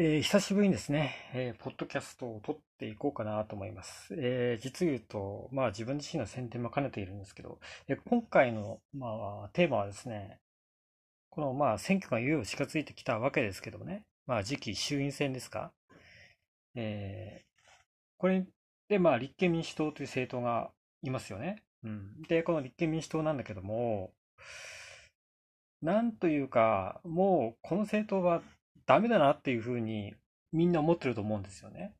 えー久しぶりにですね、えーポッドキャストを撮っていこうかなと思います。えー実言うと、まあ自分自身の宣伝も兼ねているんですけど、え今回の、まあ、テーマはですね、このまあ選挙がいよいよ近づいてきたわけですけどもね、まあ次期衆院選ですか。えこれでまあ立憲民主党という政党がいますよね。うん。で、この立憲民主党なんだけども、なんというか、もうこの政党はダメだなっていうふうにみんな思ってると思うんですよね。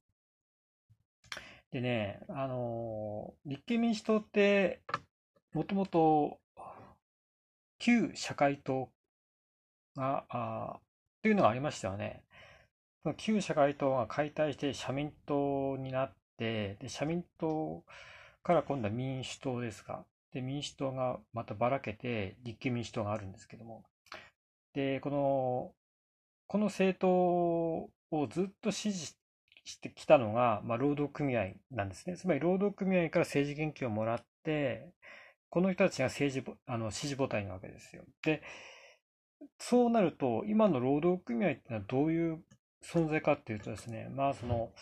でね、あの立憲民主党って、もともと旧社会党が、あというのがありましたよね。旧社会党が解体して社民党になって、で、社民党から今度は民主党ですか。で、民主党がまたばらけて立憲民主党があるんですけども。で、この、この政党をずっと支持してきたのが、まあ、労働組合なんですね。つまり労働組合から政治元気をもらって、この人たちが政治、あの、支持母体なわけですよ。で、そうなると、今の労働組合ってのはどういう存在かっていうとですね、まあその、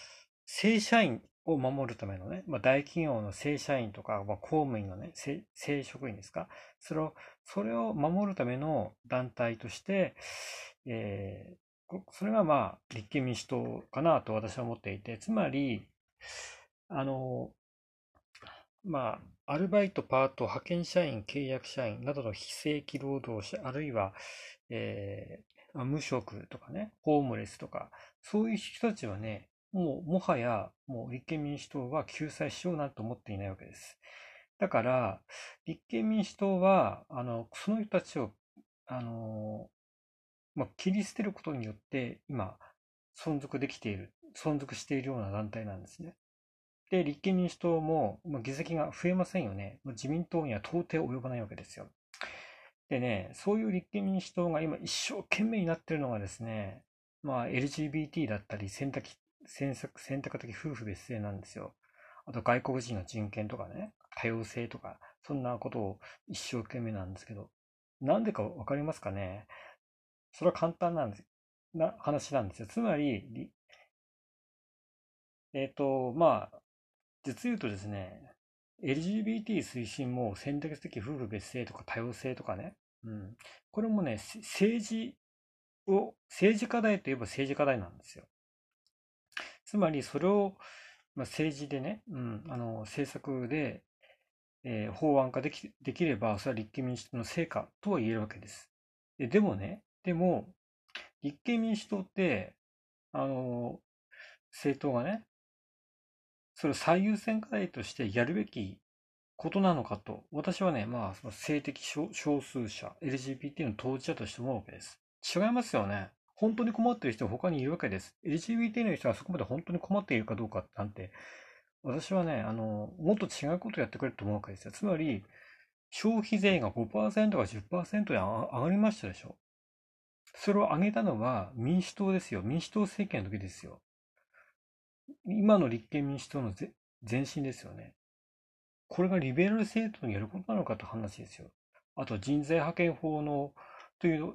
正社員を守るためのね、まあ大企業の正社員とか、まあ公務員のね、正、正職員ですか、それを、それを守るための団体として、えーそれがまあ立憲民主党かなと私は思っていて、つまり、あの、まあ、アルバイト、パート、派遣社員、契約社員などの非正規労働者、あるいは、えー無職とかね、ホームレスとか、そういう人たちはね、もう、もはや、もう立憲民主党は救済しようなんて思っていないわけです。だから、立憲民主党は、あの、その人たちを、あの、まあ、切り捨てることによって、今、存続できている、存続しているような団体なんですね。で、立憲民主党も、まあ、議席が増えませんよね。まあ自民党には到底及ばないわけですよ。でね、そういう立憲民主党が今一生懸命になってるのがですね、まあ LGBT だったり選択、選択、選択的夫婦別姓なんですよ。あと外国人の人権とかね、多様性とか、そんなことを一生懸命なんですけど、なんでかわかりますかね？それは簡単なんです。な話なんですよ。つまり、えっと、まあ、実言うとですね、LGBT 推進も選択的夫婦別姓とか多様性とかね、うん。これもね、政治を、政治課題といえば政治課題なんですよ。つまり、それを、まあ、政治でね、うん、あの、政策で、えー法案化でき、できれば、それは立憲民主党の成果とは言えるわけです。で、でもね、でも、立憲民主党って、あの、政党がね、それを最優先課題としてやるべきことなのかと、私はね、まあ、その性的少数者、LGBT の当事者として思うわけです。違いますよね。本当に困っている人は他にいるわけです。LGBT の人がそこまで本当に困っているかどうかなんて、私はね、あの、もっと違うことをやってくれると思うわけですよ。つまり、消費税が5%か10%に上上がりましたでしょ。それを上げたのは民主党ですよ。民主党政権の時ですよ。今の立憲民主党の前身ですよね。これがリベラル政党にやることなのかという話ですよ。あと人材派遣法のという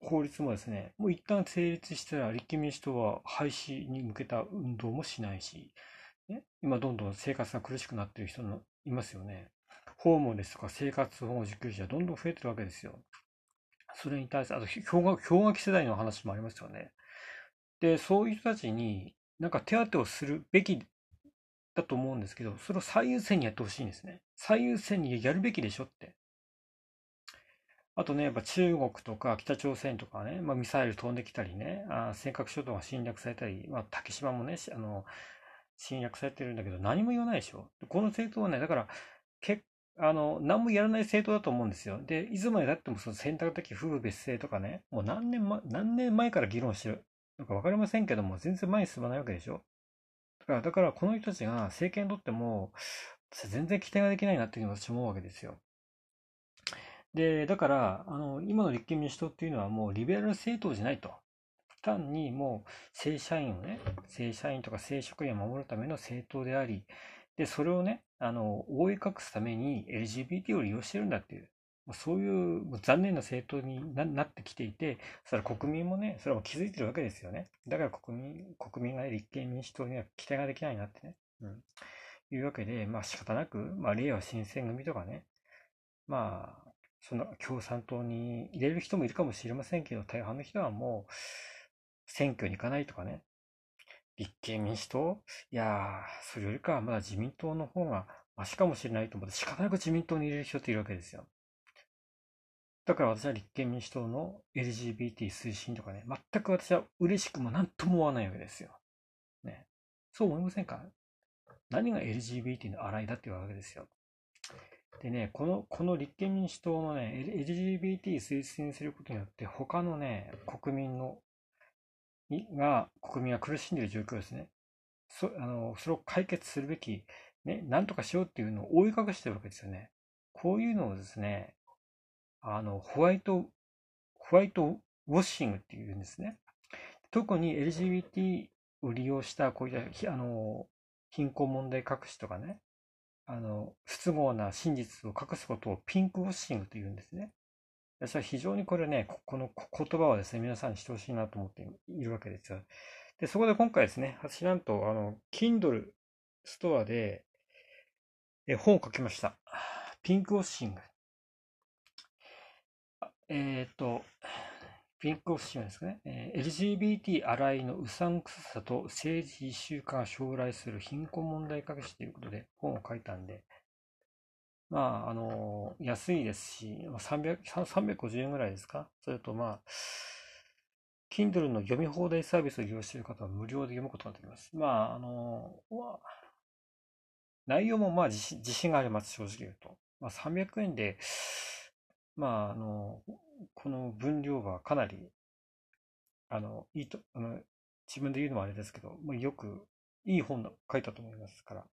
法律もですね、もう一旦成立したら立憲民主党は廃止に向けた運動もしないし、ね、今どんどん生活が苦しくなっている人のいますよね。ホームレスとか生活保護受給者どんどん増えてるわけですよ。それに対して、あと氷河氷河期世代の話もありますよね。で、そういう人たちになんか手当てをするべきだと思うんですけど、それを最優先にやってほしいんですね。最優先にやるべきでしょって。あとね、やっぱ中国とか北朝鮮とかね、まあ、ミサイル飛んできたりね、あ尖閣諸島が侵略されたり、まあ、竹島もね、あの、侵略されてるんだけど、何も言わないでしょ。この政党はね、だから、けあの、何もやらない政党だと思うんですよ。で、いつまでだってもその選択的夫婦別姓とかね、もう何年前、何年前から議論してるのか分かりませんけども、全然前に進まないわけでしょ。だから、だからこの人たちが政権にとっても、全然期待ができないなっていうふうに私思うわけですよ。で、だから、あの、今の立憲民主党っていうのはもうリベラル政党じゃないと。単にもう正社員をね、正社員とか正職員を守るための政党であり、で、それをね、あの、覆い隠すために LGBT を利用してるんだっていう。そういう残念な政党になってきていて、それは国民もね、それは気づいてるわけですよね。だから国民、国民が立憲民主党には期待ができないなってね。うん。いうわけで、まあ仕方なく、まあ、令和新選組とかね、まあ、その共産党に入れる人もいるかもしれませんけど、大半の人はもう選挙に行かないとかね、立憲民主党いやー、それよりかはまだ自民党の方がマシかもしれないと思って仕方なく自民党に入れる人っているわけですよ。だから私は立憲民主党の LGBT 推進とかね、全く私は嬉しくも何とも思わないわけですよ。ね。そう思いませんか？何が LGBT の洗いだっていうわけですよ。でね、この、この立憲民主党のね、LGBT 推進することによって、他のね、国民の、が、国民が苦しんでいる状況ですね。そ、あの、それを解決するべき、ね、なんとかしようっていうのを覆い隠してるわけですよね。こういうのをですね、あの、ホワイト、ホワイトウォッシングっていうんですね。特に LGBT を利用したこういった、あの、貧困問題隠しとかね、あの、不都合な真実を隠すことをピンクウォッシングと言うんですね。私は非常にこれね、ここの言葉をですね、皆さんにしてほしいなと思っているわけですよ。で、そこで今回ですね、私なんと、あの、Kindle ストアで、え本を書きました。ピンクウォッシング。えっ、と、ピンクオフシーンですかね。えー、LGBT 洗いのうさんくささと政治一週間将来する貧困問題隠しということで本を書いたんで、まあ、あの、安いですし、300 350円ぐらいですか？それとまあ、Kindle の読み放題サービスを利用している方は無料で読むことができます。まあ、あの、内容もまあ自信があります、正直言うと。まあ、300円で、まあ、あの、この分量はかなり、あの、いいと、あの、自分で言うのもあれですけど、まあ、よく、いい本書いたと思いますから、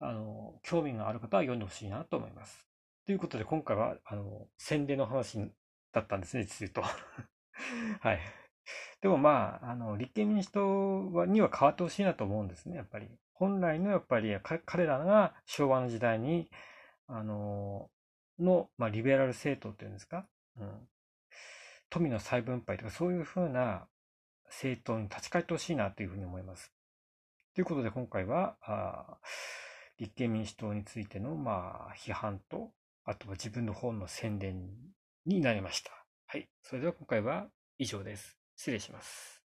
あの、興味がある方は読んでほしいなと思います。ということで、今回は、あの、宣伝の話だったんですね、実言うと。はい。でもまあ、あの、立憲民主党はには変わってほしいなと思うんですね、やっぱり。本来のやっぱり彼らが昭和の時代に、あの、の、まあ、リベラル政党っていうんですか、うん、富の再分配とかそういうふうな政党に立ち返ってほしいなというふうに思います。ということで今回は、あ立憲民主党についての、まあ、批判と、あとは自分の本の宣伝になりました。はい。それでは今回は以上です。失礼します。